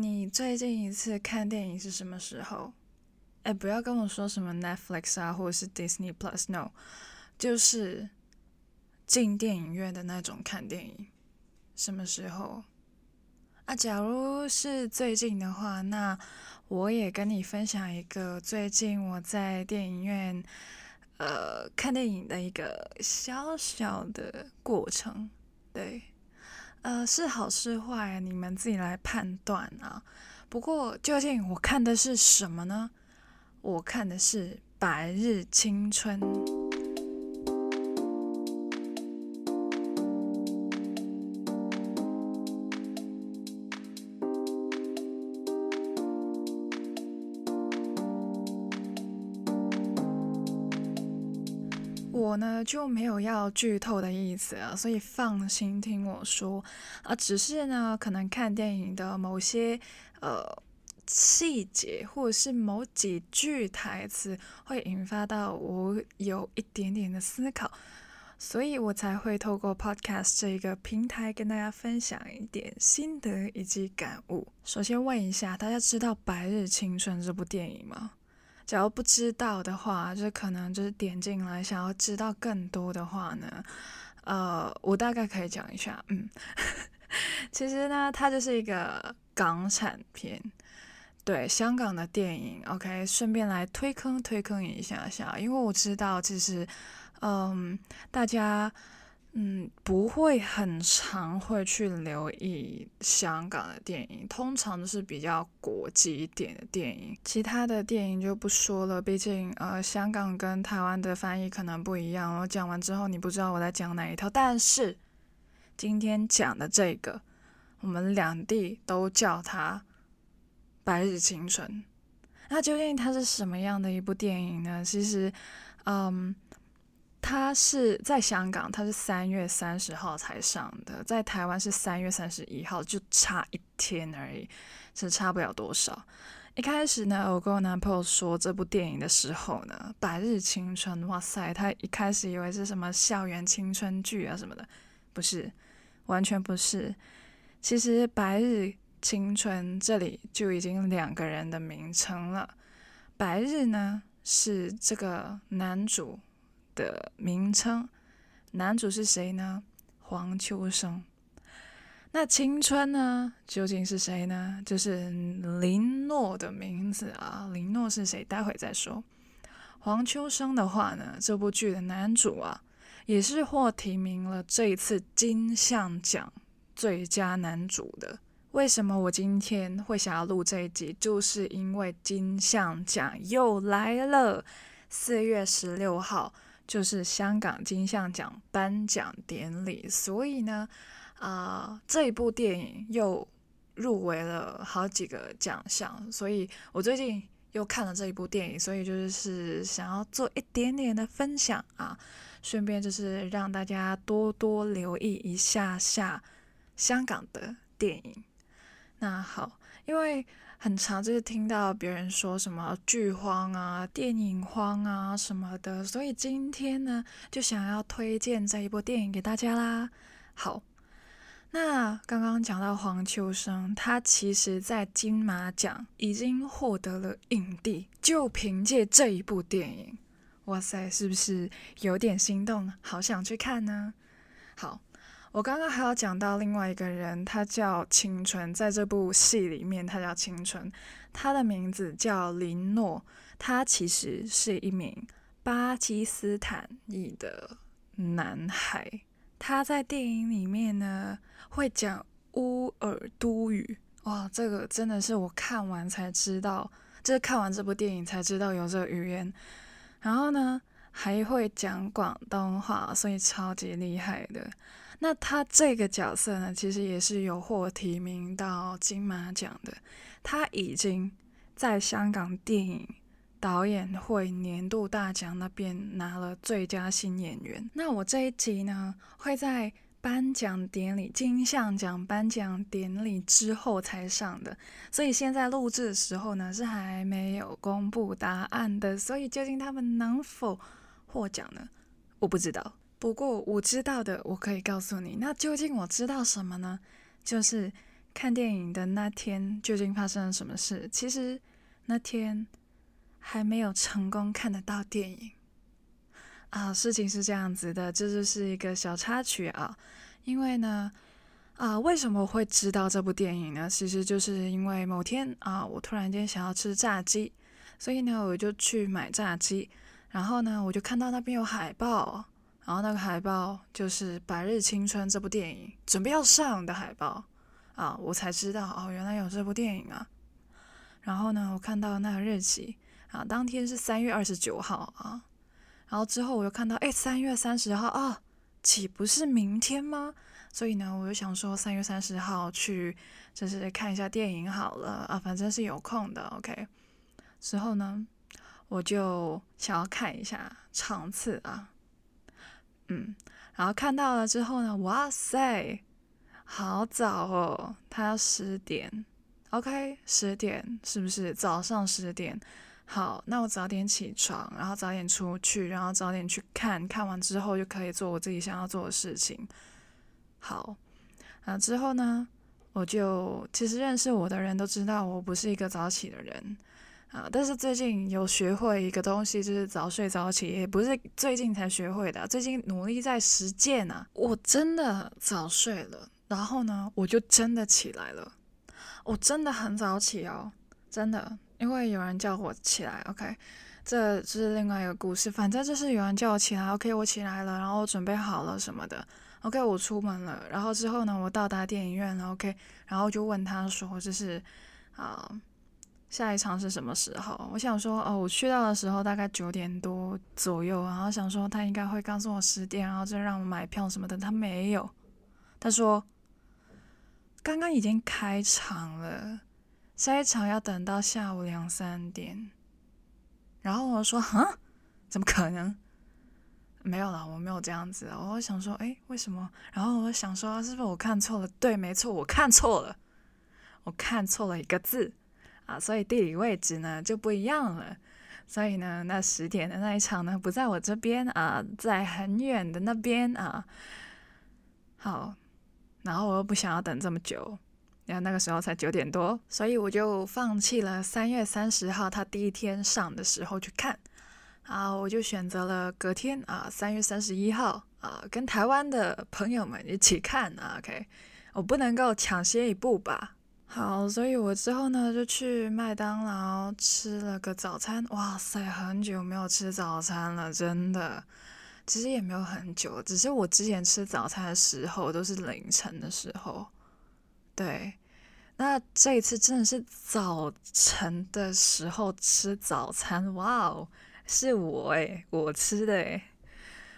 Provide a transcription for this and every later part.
你最近一次看电影是什么时候？哎，不要跟我说什么 Netflix 啊，或者是 Disney Plus，No，就是进电影院的那种看电影。什么时候？啊，假如是最近的话，那我也跟你分享一个最近我在电影院呃看电影的一个小小的过程。对，呃，是好是坏，你们自己来判断啊。不过究竟我看的是什么呢？我看的是《白日青春》。就没有要剧透的意思啊，所以放心听我说啊。只是呢，可能看电影的某些呃细节，或者是某几句台词，会引发到我有一点点的思考，所以我才会透过 Podcast 这一个平台跟大家分享一点心得以及感悟。首先问一下，大家知道《白日青春》这部电影吗？假如不知道的话，就可能就是点进来想要知道更多的话呢，呃，我大概可以讲一下，嗯，其实呢，它就是一个港产片，对，香港的电影，OK，顺便来推坑推坑一下下，因为我知道其实，嗯，大家。嗯，不会很常会去留意香港的电影，通常都是比较国际一点的电影。其他的电影就不说了，毕竟呃，香港跟台湾的翻译可能不一样。我讲完之后，你不知道我在讲哪一套。但是今天讲的这个，我们两地都叫它《白日青春》。那究竟它是什么样的一部电影呢？其实，嗯。它是在香港，它是三月三十号才上的，在台湾是三月三十一号，就差一天而已，是差不了多少。一开始呢，我跟我男朋友说这部电影的时候呢，《百日青春》，哇塞，他一开始以为是什么校园青春剧啊什么的，不是，完全不是。其实《百日青春》这里就已经两个人的名称了，百日呢是这个男主。的名称，男主是谁呢？黄秋生。那青春呢？究竟是谁呢？就是林诺的名字啊。林诺是谁？待会再说。黄秋生的话呢，这部剧的男主啊，也是获提名了这一次金像奖最佳男主的。为什么我今天会想要录这一集？就是因为金像奖又来了，四月十六号。就是香港金像奖颁奖典礼，所以呢，啊、这一部电影又入围了好几个奖项，所以我最近又看了这一部电影，所以就是想要做一点点的分享啊，顺便就是让大家多多留意一下下香港的电影。那好，因为。很常就是听到别人说什么剧荒啊、电影荒啊什么的，所以今天呢就想要推荐这一部电影给大家啦。好，那刚刚讲到黄秋生，他其实在金马奖已经获得了影帝，就凭借这一部电影，哇塞，是不是有点心动？好想去看呢。好。我刚刚还要讲到另外一个人，他叫青春，在这部戏里面，他叫青春，他的名字叫林诺，他其实是一名巴基斯坦裔的男孩，他在电影里面呢会讲乌尔都语，哇，这个真的是我看完才知道，就是看完这部电影才知道有这个语言，然后呢还会讲广东话，所以超级厉害的。那他这个角色呢，其实也是有获提名到金马奖的。他已经在香港电影导演会年度大奖那边拿了最佳新演员。那我这一集呢，会在颁奖典礼金像奖颁奖典礼之后才上的，所以现在录制的时候呢，是还没有公布答案的。所以究竟他们能否获奖呢？我不知道。不过我知道的，我可以告诉你。那究竟我知道什么呢？就是看电影的那天究竟发生了什么事？其实那天还没有成功看得到电影啊。事情是这样子的，这就是一个小插曲啊。因为呢，啊，为什么会知道这部电影呢？其实就是因为某天啊，我突然间想要吃炸鸡，所以呢，我就去买炸鸡。然后呢，我就看到那边有海报，然后那个海报就是《百日青春》这部电影准备要上的海报啊，我才知道哦，原来有这部电影啊。然后呢，我看到那个日期啊，当天是三月二十九号啊。然后之后我又看到，哎，三月三十号啊，岂不是明天吗？所以呢，我就想说三月三十号去，就是看一下电影好了啊，反正是有空的，OK。之后呢，我就想要看一下场次啊，嗯，然后看到了之后呢，哇塞，好早哦，他要十点，OK，十点是不是早上十点？好，那我早点起床，然后早点出去，然后早点去看，看完之后就可以做我自己想要做的事情。好，啊之后呢，我就其实认识我的人都知道我不是一个早起的人。啊！但是最近有学会一个东西，就是早睡早起，也不是最近才学会的，最近努力在实践啊！我真的早睡了，然后呢，我就真的起来了，我真的很早起哦，真的，因为有人叫我起来，OK，这是另外一个故事，反正就是有人叫我起来，OK，我起来了，然后我准备好了什么的，OK，我出门了，然后之后呢，我到达电影院了，OK，然后就问他说，就是啊。下一场是什么时候？我想说，哦，我去到的时候大概九点多左右，然后想说他应该会告诉我十点，然后就让我买票什么的。他没有，他说刚刚已经开场了，下一场要等到下午两三点。然后我说，啊，怎么可能？没有了，我没有这样子。我想说，诶，为什么？然后我想说，是不是我看错了？对，没错，我看错了，我看错了一个字。啊，所以地理位置呢就不一样了。所以呢，那十点的那一场呢不在我这边啊，在很远的那边啊。好，然后我又不想要等这么久，然后那个时候才九点多，所以我就放弃了三月三十号他第一天上的时候去看。啊，我就选择了隔天啊，三月三十一号啊，跟台湾的朋友们一起看啊。OK，我不能够抢先一步吧。好，所以我之后呢就去麦当劳吃了个早餐。哇塞，很久没有吃早餐了，真的。其实也没有很久，只是我之前吃早餐的时候都是凌晨的时候。对，那这一次真的是早晨的时候吃早餐。哇哦，是我诶，我吃的诶。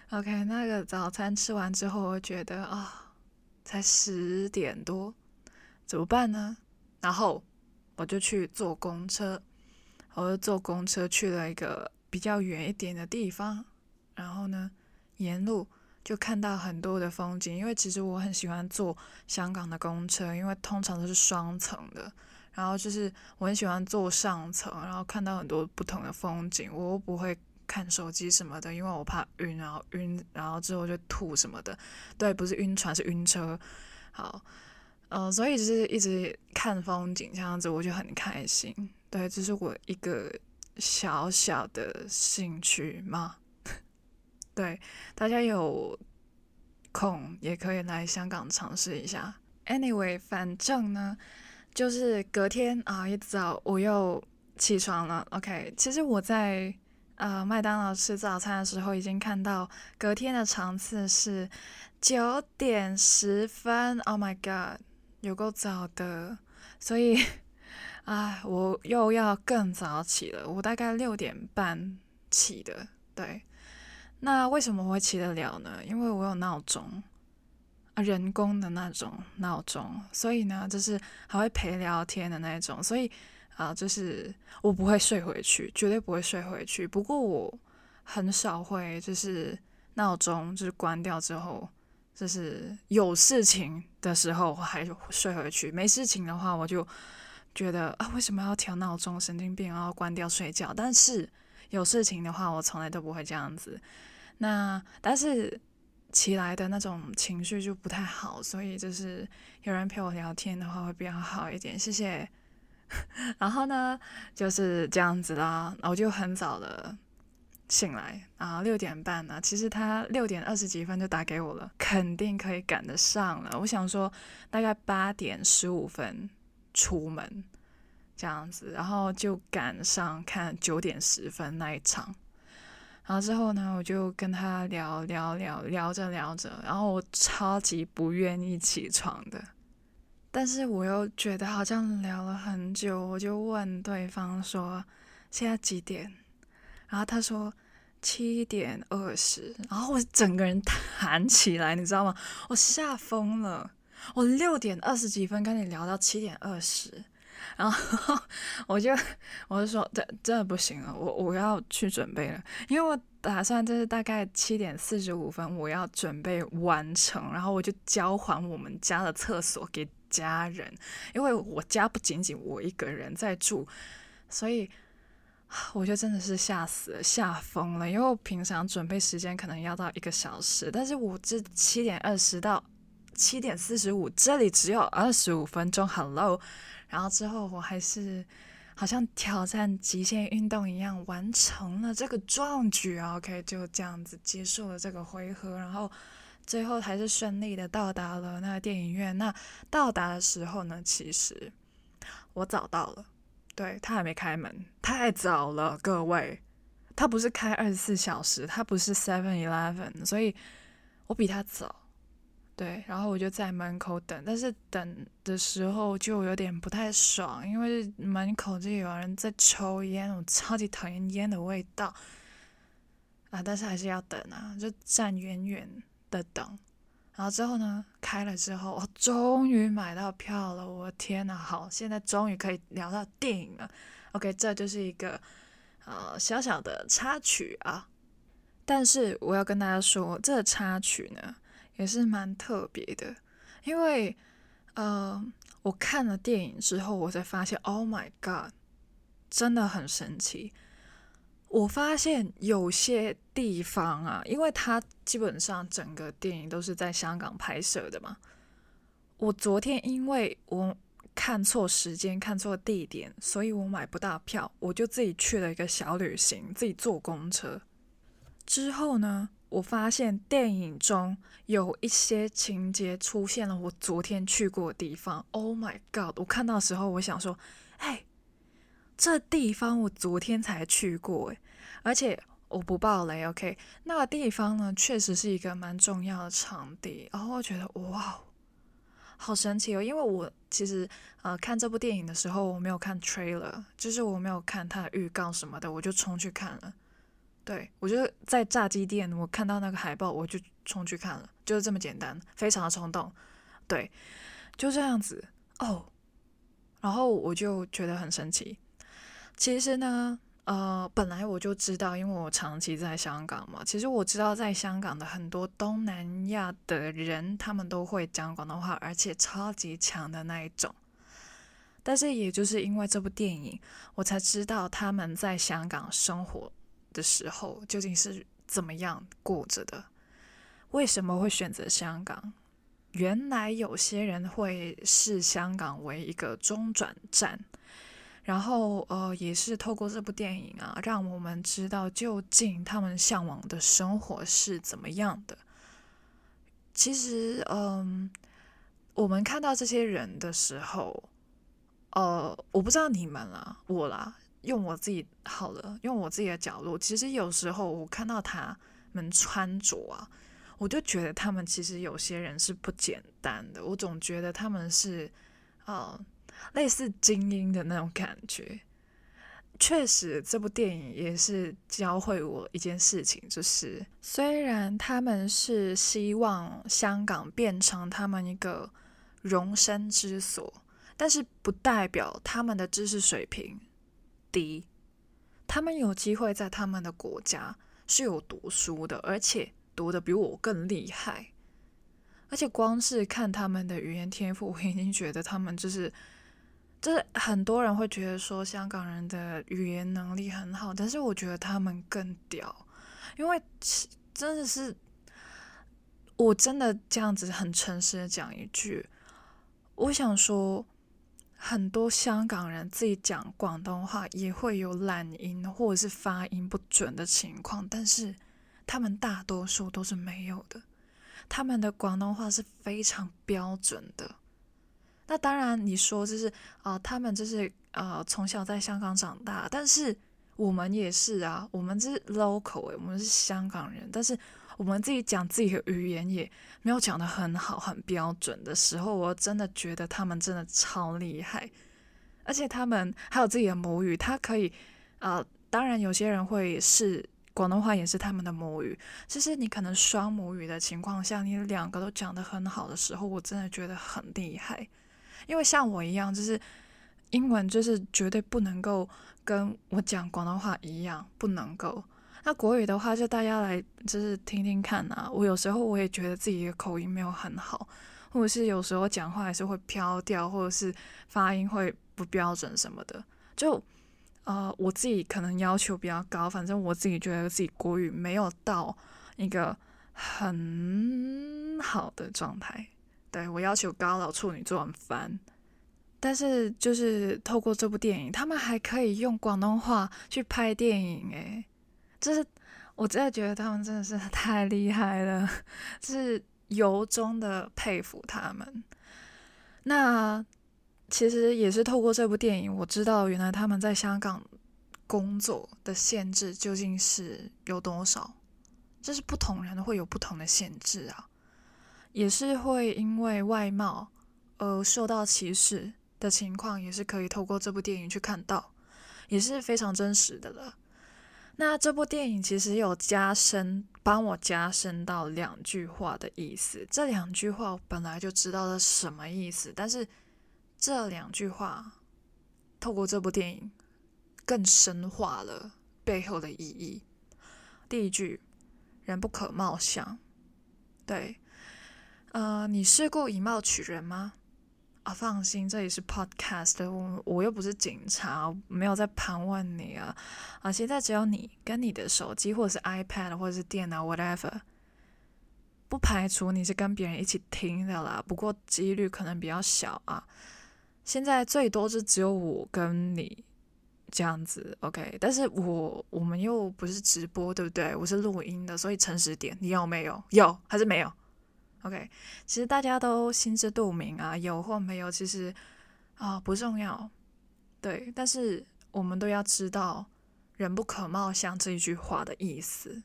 OK，那个早餐吃完之后，我觉得啊，才十点多。怎么办呢？然后我就去坐公车，我就坐公车去了一个比较远一点的地方。然后呢，沿路就看到很多的风景。因为其实我很喜欢坐香港的公车，因为通常都是双层的。然后就是我很喜欢坐上层，然后看到很多不同的风景。我又不会看手机什么的，因为我怕晕，然后晕，然后之后就吐什么的。对，不是晕船，是晕车。好。嗯、所以就是一直看风景这样子，我就很开心。对，这是我一个小小的兴趣嘛。对，大家有空也可以来香港尝试一下。Anyway，反正呢，就是隔天啊，一早我又起床了。OK，其实我在呃麦当劳吃早餐的时候，已经看到隔天的场次是九点十分。Oh my god！有够早的，所以，哎，我又要更早起了。我大概六点半起的，对。那为什么我会起得了呢？因为我有闹钟，啊，人工的那种闹钟，所以呢，就是还会陪聊天的那种，所以啊，就是我不会睡回去，绝对不会睡回去。不过我很少会，就是闹钟就是关掉之后。就是有事情的时候我还睡回去，没事情的话我就觉得啊，为什么要调闹钟？神经病，然后关掉睡觉。但是有事情的话，我从来都不会这样子。那但是起来的那种情绪就不太好，所以就是有人陪我聊天的话会比较好一点，谢谢。然后呢，就是这样子啦，我就很早的醒来啊，六点半呢，其实他六点二十几分就打给我了，肯定可以赶得上了。我想说大概八点十五分出门这样子，然后就赶上看九点十分那一场。然后之后呢，我就跟他聊聊聊，聊着聊着，然后我超级不愿意起床的，但是我又觉得好像聊了很久，我就问对方说：“现在几点？”然后他说：“七点二十。”然后我整个人弹起来，你知道吗？我吓疯了，我六点二十几分跟你聊到七点二十。然后 我就我就说，这真的不行了，我我要去准备了，因为我打算就是大概七点四十五分我要准备完成，然后我就交还我们家的厕所给家人，因为我家不仅仅我一个人在住，所以 我就真的是吓死了，吓疯了，因为我平常准备时间可能要到一个小时，但是我这七点二十到七点四十五，这里只有二十五分钟，Hello。然后之后我还是好像挑战极限运动一样完成了这个壮举，OK，就这样子结束了这个回合。然后最后还是顺利的到达了那个电影院。那到达的时候呢，其实我早到了，对，他还没开门，太早了，各位，他不是开二十四小时，他不是 Seven Eleven，所以我比他早。对，然后我就在门口等，但是等的时候就有点不太爽，因为门口就有人在抽烟，我超级讨厌烟的味道啊！但是还是要等啊，就站远远的等。然后之后呢，开了之后，我终于买到票了，我天呐，好，现在终于可以聊到电影了。OK，这就是一个呃小小的插曲啊。但是我要跟大家说，这个插曲呢。也是蛮特别的，因为，呃，我看了电影之后，我才发现，Oh my God，真的很神奇。我发现有些地方啊，因为它基本上整个电影都是在香港拍摄的嘛。我昨天因为我看错时间、看错地点，所以我买不到票，我就自己去了一个小旅行，自己坐公车。之后呢，我发现电影中有一些情节出现了我昨天去过的地方。Oh my god！我看到时候，我想说，哎，这地方我昨天才去过，诶，而且我不爆雷，OK？那个地方呢，确实是一个蛮重要的场地。然后我觉得，哇，好神奇哦！因为我其实呃看这部电影的时候，我没有看 trailer，就是我没有看它的预告什么的，我就冲去看了。对，我就在炸鸡店，我看到那个海报，我就冲去看了，就是这么简单，非常的冲动。对，就这样子哦。然后我就觉得很神奇。其实呢，呃，本来我就知道，因为我长期在香港嘛。其实我知道，在香港的很多东南亚的人，他们都会讲广东话，而且超级强的那一种。但是，也就是因为这部电影，我才知道他们在香港生活的时候究竟是怎么样过着的？为什么会选择香港？原来有些人会视香港为一个中转站，然后呃，也是透过这部电影啊，让我们知道究竟他们向往的生活是怎么样的。其实，嗯、我们看到这些人的时候，呃，我不知道你们啦，我啦。用我自己好了，用我自己的角度，其实有时候我看到他们穿着啊，我就觉得他们其实有些人是不简单的。我总觉得他们是，呃，类似精英的那种感觉。确实，这部电影也是教会我一件事情，就是虽然他们是希望香港变成他们一个容身之所，但是不代表他们的知识水平。低，他们有机会在他们的国家是有读书的，而且读得比我更厉害。而且光是看他们的语言天赋，我已经觉得他们就是，就是很多人会觉得说香港人的语言能力很好，但是我觉得他们更屌，因为真的是我真的这样子很诚实的讲一句，我想说，很多香港人自己讲广东话也会有懒音或者是发音不准的情况，但是他们大多数都是没有的，他们的广东话是非常标准的。那当然，你说就是啊、他们就是呃从小在香港长大，但是我们也是啊，我们是 local 欸，我们是香港人，但是。我们自己讲自己的语言也没有讲得很好、很标准的时候，我真的觉得他们真的超厉害，而且他们还有自己的母语，他可以，呃，当然有些人会是广东话也是他们的母语，就是你可能双母语的情况下，你两个都讲得很好的时候，我真的觉得很厉害，因为像我一样，就是英文就是绝对不能够跟我讲广东话一样，不能够。那国语的话，就大家来就是听听看啊。我有时候我也觉得自己的口音没有很好，或者是有时候讲话还是会飘调，或者是发音会不标准什么的。就呃，我自己可能要求比较高，反正我自己觉得自己国语没有到一个很好的状态。对，我要求高了，处女座很烦。但是就是透过这部电影，他们还可以用广东话去拍电影，诶。就是我真的觉得他们真的是 太厉害了，就 是由衷的佩服他们。那其实也是透过这部电影，我知道原来他们在香港工作的限制究竟是有多少。就是不同人会有不同的限制啊，也是会因为外貌而受到歧视的情况，也是可以透过这部电影去看到，也是非常真实的了。那这部电影其实有加深，帮我加深到两句话的意思。这两句话我本来就知道了什么意思，但是这两句话透过这部电影更深化了背后的意义。第一句，人不可貌相。对，呃，你试过以貌取人吗？啊，放心，这里是 podcast，我我又不是警察，没有在盘问你啊。啊，现在只有你跟你的手机，或者是 iPad，或者是电脑，whatever。不排除你是跟别人一起听的啦，不过几率可能比较小啊。现在最多是只有我跟你这样子，OK？但是我我们又不是直播，对不对？我是录音的，所以诚实点，你有没有？有还是没有？OK，其实大家都心知肚明啊，有或没有，其实啊、不重要，对。但是我们都要知道“人不可貌相”这一句话的意思。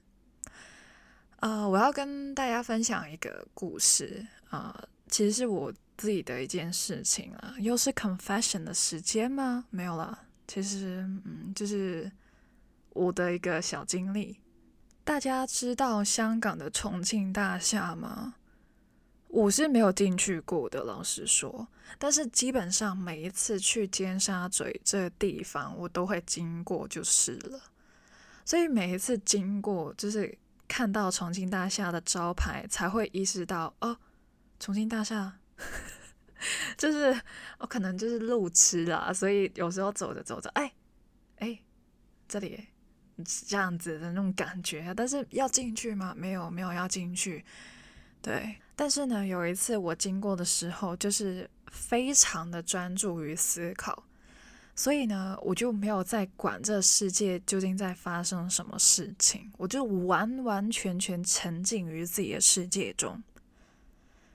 呃，我要跟大家分享一个故事啊、其实是我自己的一件事情啊，又是 confession 的时间吗？没有了，其实嗯，就是我的一个小经历。大家知道香港的重庆大厦吗？我是没有进去过的，老实说。但是基本上每一次去尖沙咀这个地方，我都会经过就是了。所以每一次经过，就是看到重庆大厦的招牌，才会意识到哦，重庆大厦，就是我、可能就是路痴啦。所以有时候走着走着，哎哎，这里这样子的那种感觉。但是要进去吗？没有，没有要进去。对。但是呢，有一次我经过的时候，就是非常的专注于思考，所以呢，我就没有在管这世界究竟在发生什么事情，我就完完全全沉浸于自己的世界中。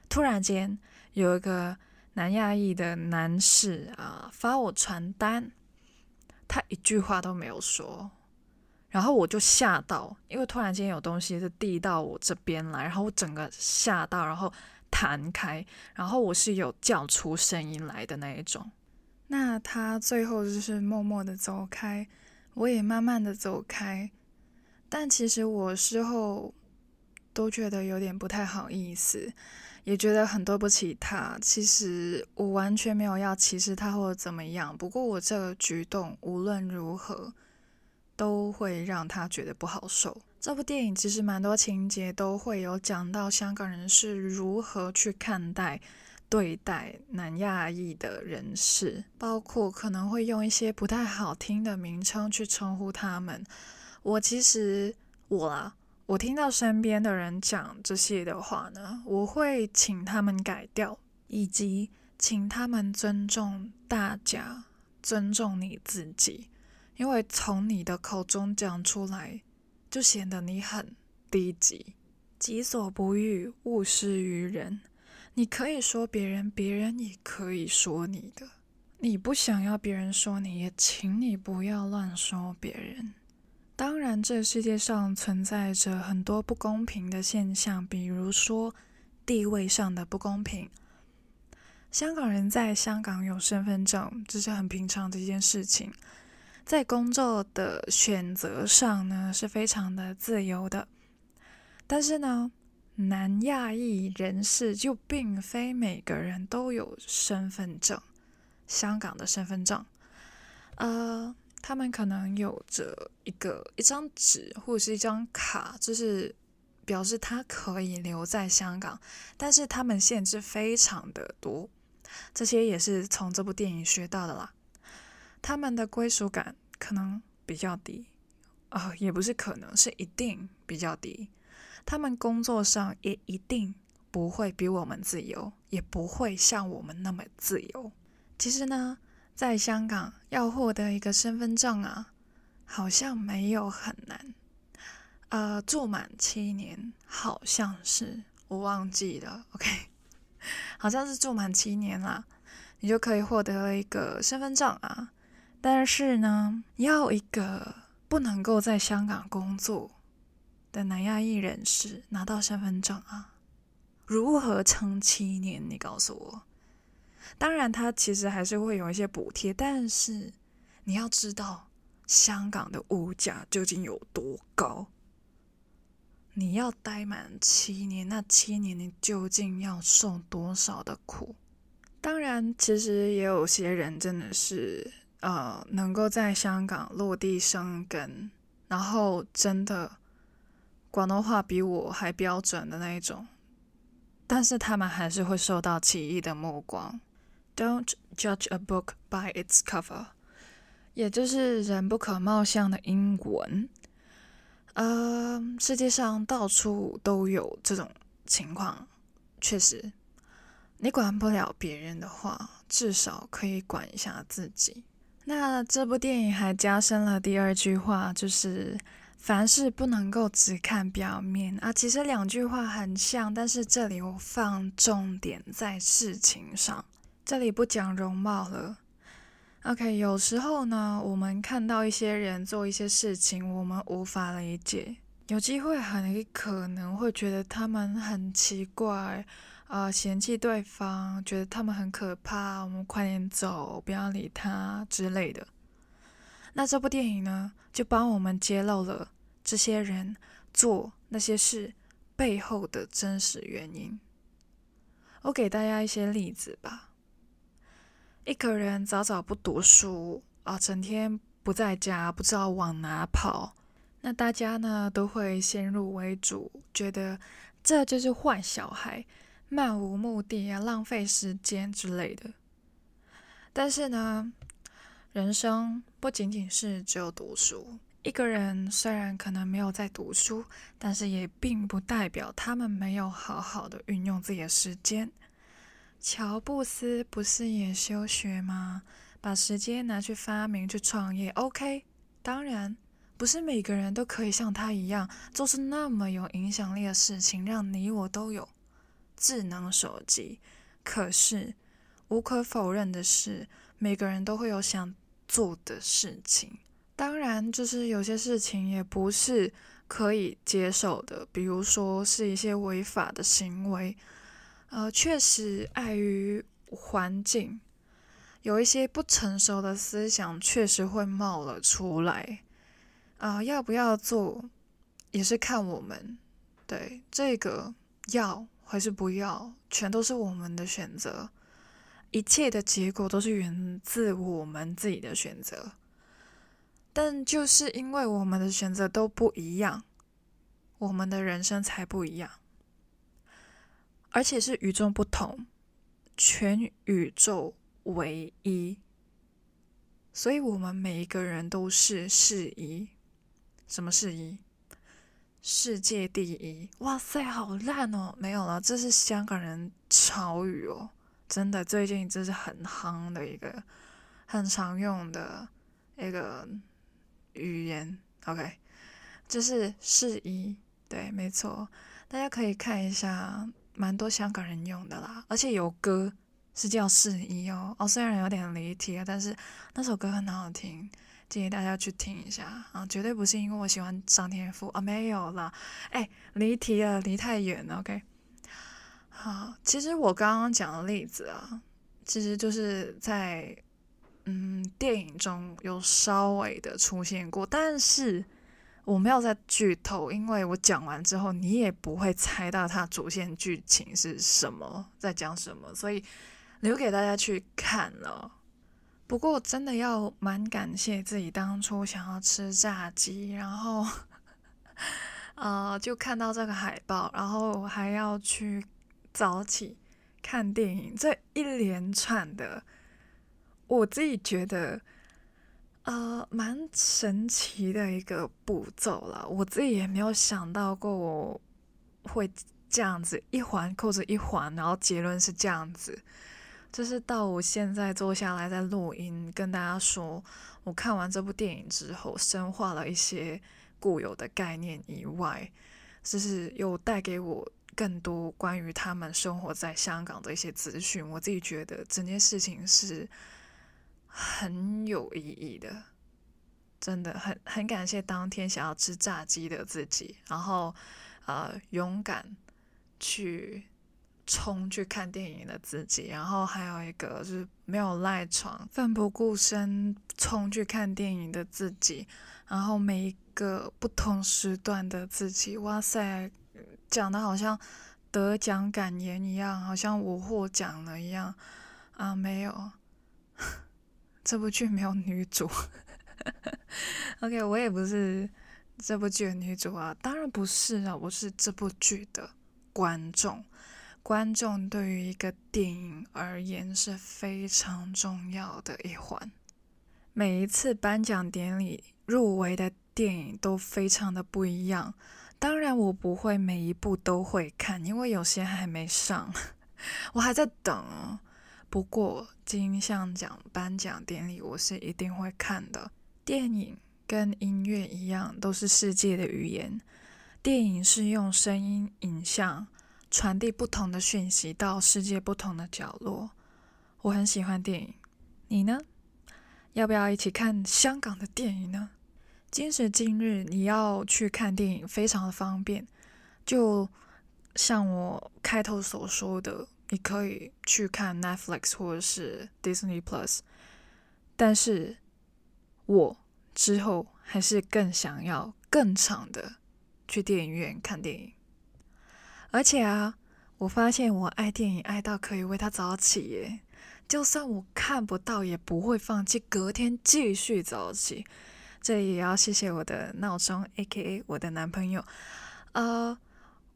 突然间，有一个南亚裔的男士啊发我传单，他一句话都没有说。然后我就吓到，因为突然间有东西是递到我这边来，然后我整个吓到，然后弹开，然后我是有叫出声音来的那一种。那他最后就是默默的走开，我也慢慢的走开。但其实我事后都觉得有点不太好意思，也觉得很对不起他。其实我完全没有要歧视他或者怎么样，不过我这个举动无论如何。都会让他觉得不好受。这部电影其实蛮多情节都会有讲到香港人是如何去看待、对待南亚裔的人士，包括可能会用一些不太好听的名称去称呼他们。我其实我啦，我听到身边的人讲这些的话呢，我会请他们改掉，以及请他们尊重大家，尊重你自己，因为从你的口中讲出来，就显得你很低级。己所不欲，勿施于人。你可以说别人，别人也可以说你的。你不想要别人说你，也请你不要乱说别人。当然，这世界上存在着很多不公平的现象，比如说地位上的不公平。香港人在香港有身份证，这是很平常的一件事情。在工作的选择上呢，是非常的自由的。但是呢，南亚裔人士就并非每个人都有身份证，香港的身份证，呃。他们可能有着一个一张纸或者是一张卡，就是表示他可以留在香港，但是他们限制非常的多，这些也是从这部电影学到的啦。他们的归属感可能比较低啊，也不是可能，是一定比较低。他们工作上也一定不会比我们自由，也不会像我们那么自由。其实呢。在香港要获得一个身份证啊，好像没有很难。呃，住满七年，好像是我忘记了。OK，好像是住满七年啦，你就可以获得一个身份证啊。但是呢，要一个不能够在香港工作的南亚裔人士拿到身份证啊，如何撑七年？你告诉我。当然，他其实还是会有一些补贴，但是你要知道香港的物价究竟有多高。你要待满七年，那七年你究竟要受多少的苦？当然，其实也有些人真的是呃，能够在香港落地生根，然后真的广东话比我还标准的那一种，但是他们还是会受到奇异的目光。Don't judge a book by its cover，也就是人不可貌相的英文。呃，世界上到处都有这种情况，确实，你管不了别人的话，至少可以管一下自己。那这部电影还加深了第二句话，就是凡事不能够只看表面啊。其实两句话很像，但是这里我放重点在事情上。这里不讲容貌了。OK，有时候呢，我们看到一些人做一些事情，我们无法理解，有机会很可能会觉得他们很奇怪，啊、呃，嫌弃对方，觉得他们很可怕，我们快点走，不要理他之类的。那这部电影呢，就帮我们揭露了这些人做那些事背后的真实原因。我给大家一些例子吧。一个人早早不读书啊，整天不在家，不知道往哪跑，那大家呢都会先入为主，觉得这就是坏小孩，漫无目的啊，浪费时间之类的。但是呢，人生不仅仅是只有读书。一个人虽然可能没有在读书，但是也并不代表他们没有好好的运用自己的时间。乔布斯不是也休学吗？把时间拿去发明、去创业。OK，当然不是每个人都可以像他一样，做出那么有影响力的事情，让你我都有智能手机。可是无可否认的是，每个人都会有想做的事情。当然，就是有些事情也不是可以接受的，比如说是一些违法的行为。呃，确实碍于环境，有一些不成熟的思想确实会冒了出来。啊、要不要做，也是看我们。对，这个要还是不要，全都是我们的选择。一切的结果都是源自我们自己的选择。但就是因为我们的选择都不一样，我们的人生才不一样。而且是与众不同，全宇宙唯一，所以我们每一个人都是适宜。什么适宜？世界第一，哇塞，好烂哦！没有了，这是香港人潮语哦，真的，最近这是很夯的一个，很常用的一个语言。OK，这是世一，对，没错，大家可以看一下，蛮多香港人用的啦，而且有歌是叫世一哦，哦，虽然有点离题啊，但是那首歌很好听。建议大家去听一下啊，绝对不是因为我喜欢张天赋啊，没有啦，哎，离题了，离太远了，OK。好，其实我刚刚讲的例子啊，其实就是在嗯电影中有稍微的出现过，但是我没有在剧透，因为我讲完之后你也不会猜到它主线剧情是什么，在讲什么，所以留给大家去看了。不过真的要蛮感谢自己当初想要吃炸鸡，然后，呃，就看到这个海报，然后还要去早起看电影，这一连串的，我自己觉得，呃，蛮神奇的一个步骤了。我自己也没有想到过我会这样子一环扣着一环，然后结论是这样子。就是到我现在坐下来在录音，跟大家说，我看完这部电影之后，深化了一些固有的概念以外，就是又带给我更多关于他们生活在香港的一些资讯。我自己觉得整件事情是很有意义的，真的很很感谢当天想要吃炸鸡的自己，然后呃勇敢去。冲去看电影的自己，然后还有一个就是没有赖床、奋不顾身冲去看电影的自己，然后每一个不同时段的自己，哇塞，讲的好像得奖感言一样，好像我获奖了一样啊！没有，这部剧没有女主。OK，我也不是这部剧的女主啊，当然不是啊，我是这部剧的观众。观众对于一个电影而言是非常重要的一环。每一次颁奖典礼入围的电影都非常的不一样。当然，我不会每一部都会看，因为有些还没上，我还在等。不过金像奖颁奖典礼我是一定会看的。电影跟音乐一样，都是世界的语言。电影是用声音、影像。传递不同的讯息到世界不同的角落。我很喜欢电影，你呢？要不要一起看香港的电影呢？今时今日，你要去看电影非常的方便，就像我开头所说的，你可以去看 Netflix 或者是 Disney Plus。但是，我之后还是更想要更长的去电影院看电影。而且啊，我发现我爱电影爱到可以为它早起耶，就算我看不到也不会放弃，隔天继续早起。这也要谢谢我的闹钟，AKA 我的男朋友。呃，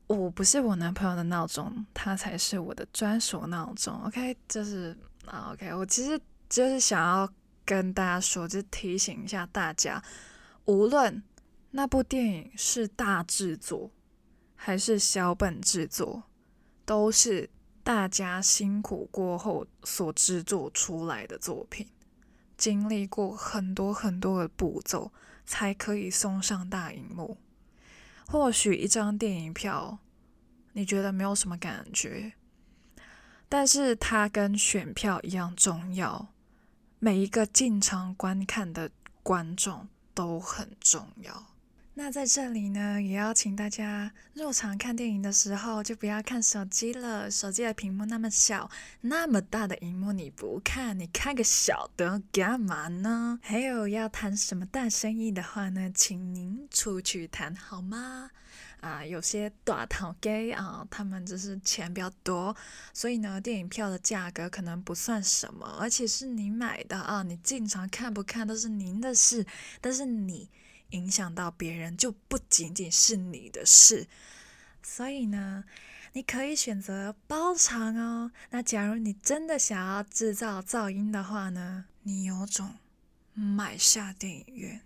我不是我男朋友的闹钟，他才是我的专属闹钟。OK，就是啊，OK，我其实就是想要跟大家说，就提醒一下大家，无论那部电影是大制作。还是小本制作，都是大家辛苦过后所制作出来的作品，经历过很多很多的步骤，才可以送上大荧幕。或许一张电影票，你觉得没有什么感觉，但是它跟选票一样重要，每一个进场观看的观众都很重要。那在这里呢，也要请大家入场看电影的时候，就不要看手机了。手机的屏幕那么小，那么大的荧幕你不看，你看个小的干嘛呢？还有要谈什么大生意的话呢，请您出去谈好吗？啊，有些大头鸡啊，他们就是钱比较多，所以呢，电影票的价格可能不算什么，而且是你买的啊，你进场看不看都是您的事，但是你。影响到别人就不仅仅是你的事，所以呢，你可以选择包场哦。那假如你真的想要制造噪音的话呢，你有种买下电影院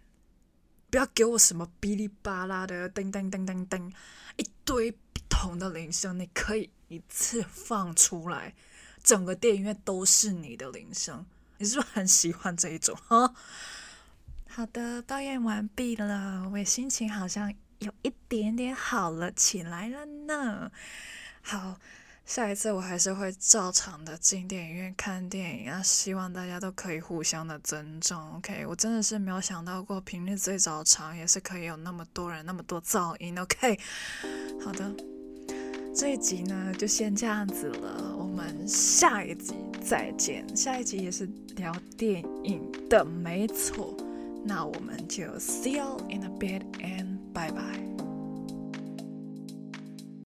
不要给我什么哔哩吧啦的叮叮叮叮叮，一堆不同的铃声，你可以一次放出来，整个电影院都是你的铃声。你是不是很喜欢这一种？哈，好的，抱怨完毕了，我心情好像有一点点好了起来了呢。好。下一次我还是会照常的进电影院看电影啊，希望大家都可以互相的尊重。OK，我真的是没有想到过平日最早场也是可以有那么多人，那么多噪音。OK，好的，这一集呢就先这样子了，我们下一集再见。下一集也是聊电影的，没错。那我们就 see you in a bit and bye bye。